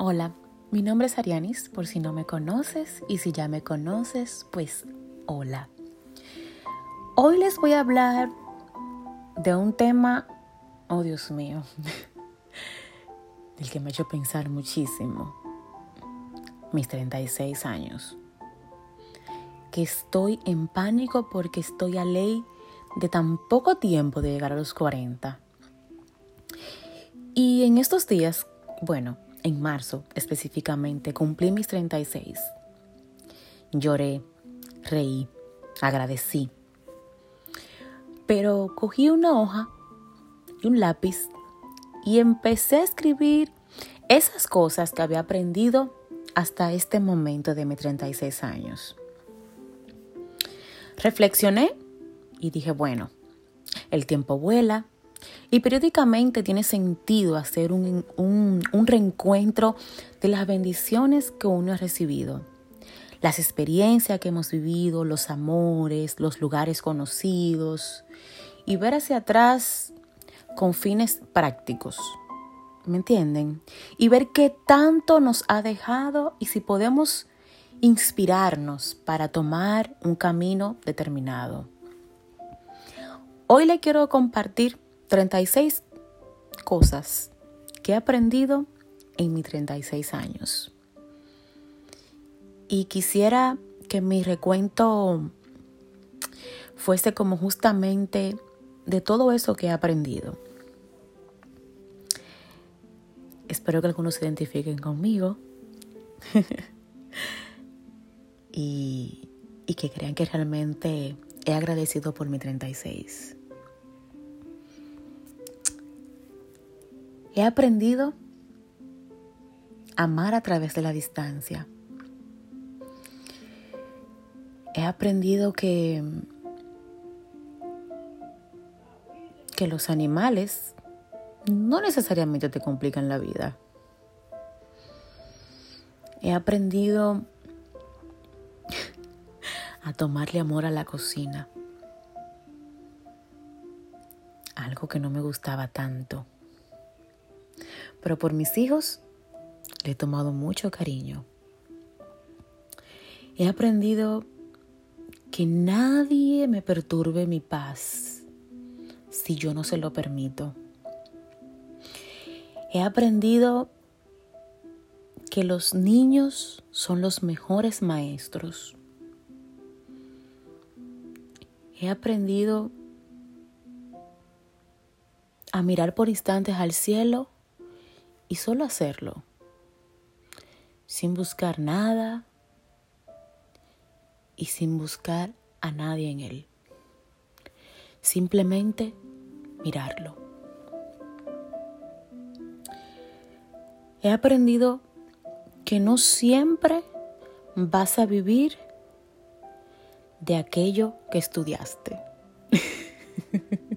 Hola, mi nombre es Arianis, por si no me conoces, y si ya me conoces, pues hola. Hoy les voy a hablar de un tema, oh Dios mío, del que me ha hecho pensar muchísimo, mis 36 años. Que estoy en pánico porque estoy a ley de tan poco tiempo de llegar a los 40. Y en estos días, bueno, en marzo específicamente, cumplí mis 36. Lloré, reí, agradecí. Pero cogí una hoja y un lápiz y empecé a escribir esas cosas que había aprendido hasta este momento de mis 36 años. Reflexioné y dije, bueno, el tiempo vuela, y periódicamente tiene sentido hacer un, un, reencuentro de las bendiciones que uno ha recibido, las experiencias que hemos vivido, los amores, los lugares conocidos y ver hacia atrás con fines prácticos. ¿Me entienden? Y ver qué tanto nos ha dejado y si podemos inspirarnos para tomar un camino determinado. Hoy le quiero compartir 36 cosas que he aprendido en mis 36 años. Y quisiera que mi recuento fuese como justamente de todo eso que he aprendido. Espero que algunos se identifiquen conmigo y, y que crean que realmente he agradecido por mi 36. He aprendido a amar a través de la distancia. He aprendido que, que los animales no necesariamente te complican la vida. He aprendido a tomarle amor a la cocina. Algo que no me gustaba tanto. Pero por mis hijos le he tomado mucho cariño. He aprendido que nadie me perturbe mi paz si yo no se lo permito. He aprendido que los niños son los mejores maestros. He aprendido a mirar por instantes al cielo y solo hacerlo, sin buscar nada y sin buscar a nadie en él. Simplemente mirarlo. He aprendido que no siempre vas a vivir de aquello que estudiaste.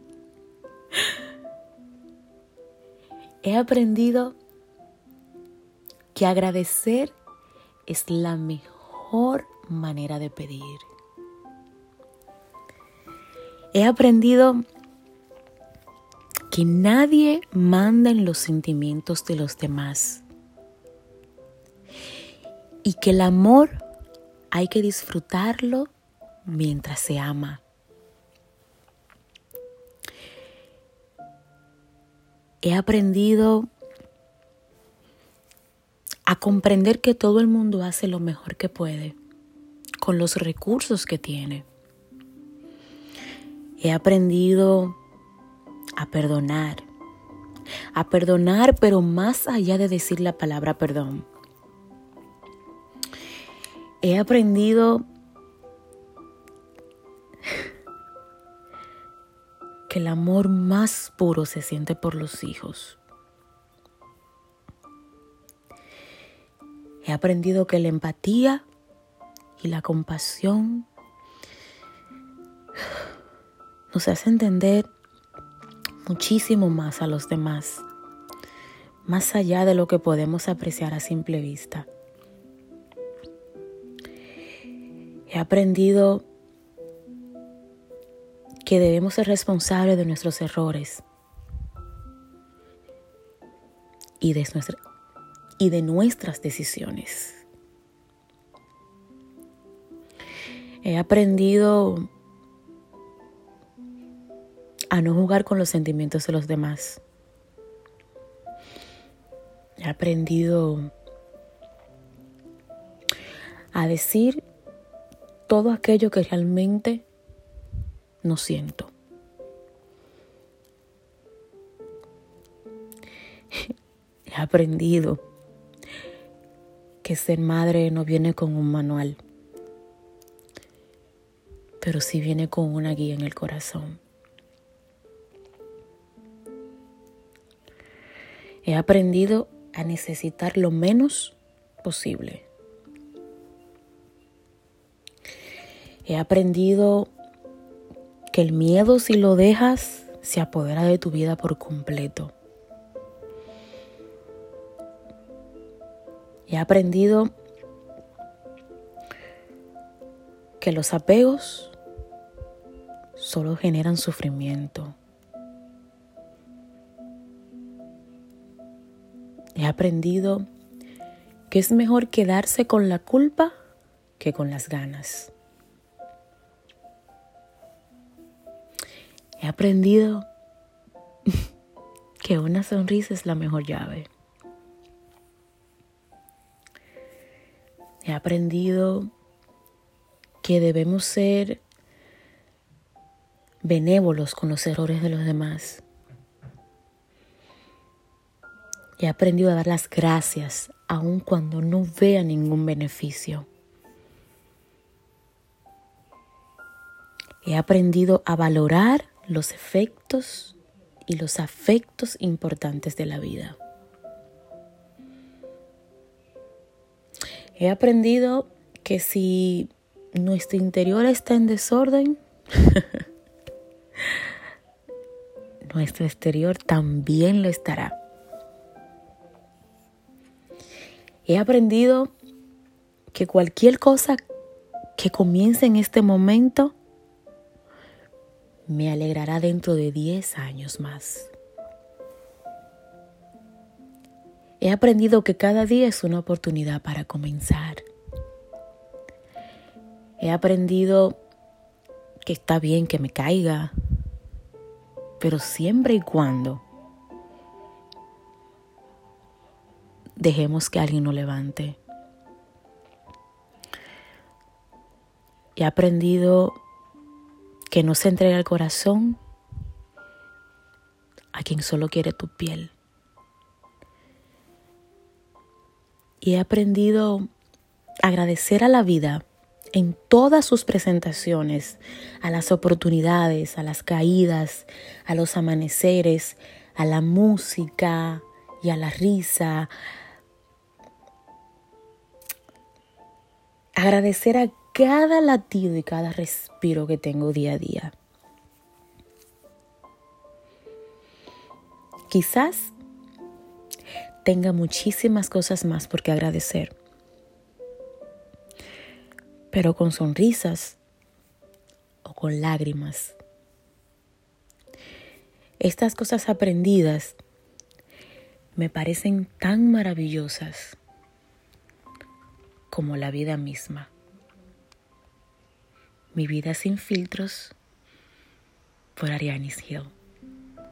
He aprendido que agradecer es la mejor manera de pedir. He aprendido que nadie manda en los sentimientos de los demás y que el amor hay que disfrutarlo mientras se ama. He aprendido comprender que todo el mundo hace lo mejor que puede con los recursos que tiene. He aprendido a perdonar, a perdonar, pero más allá de decir la palabra perdón. He aprendido que el amor más puro se siente por los hijos. He aprendido que la empatía y la compasión nos hace entender muchísimo más a los demás, más allá de lo que podemos apreciar a simple vista. He aprendido que debemos ser responsables de nuestros errores y de, nuestra, y de nuestras decisiones. He aprendido a no jugar con los sentimientos de los demás. He aprendido a decir todo aquello que realmente no siento. He aprendido que madre no viene con un manual, pero sí viene con una guía en el corazón. He aprendido a necesitar lo menos posible. He aprendido que el miedo si lo dejas se apodera de tu vida por completo. He aprendido que los apegos solo generan sufrimiento. He aprendido que es mejor quedarse con la culpa que con las ganas. He aprendido que una sonrisa es la mejor llave. He aprendido que debemos ser benévolos con los errores de los demás. He aprendido a dar las gracias aun cuando no vea ningún beneficio. He aprendido a valorar los efectos y los afectos importantes de la vida. He aprendido que si nuestro interior está en desorden, nuestro exterior también lo estará. He aprendido que cualquier cosa que comience en este momento me alegrará dentro de 10 años más. He aprendido que cada día es una oportunidad para comenzar. He aprendido que está bien que me caiga, pero siempre y cuando dejemos que alguien nos levante. He aprendido que no se entrega el corazón a quien solo quiere tu piel. Y he aprendido a agradecer a la vida en todas sus presentaciones, a las oportunidades, a las caídas, a los amaneceres, a la música y a la risa. Agradecer a cada latido y cada respiro que tengo día a día. Quizás tenga muchísimas cosas más por qué agradecer, pero con sonrisas o con lágrimas. Estas cosas aprendidas me parecen tan maravillosas como la vida misma. Mi vida sin filtros por Arianis Hill.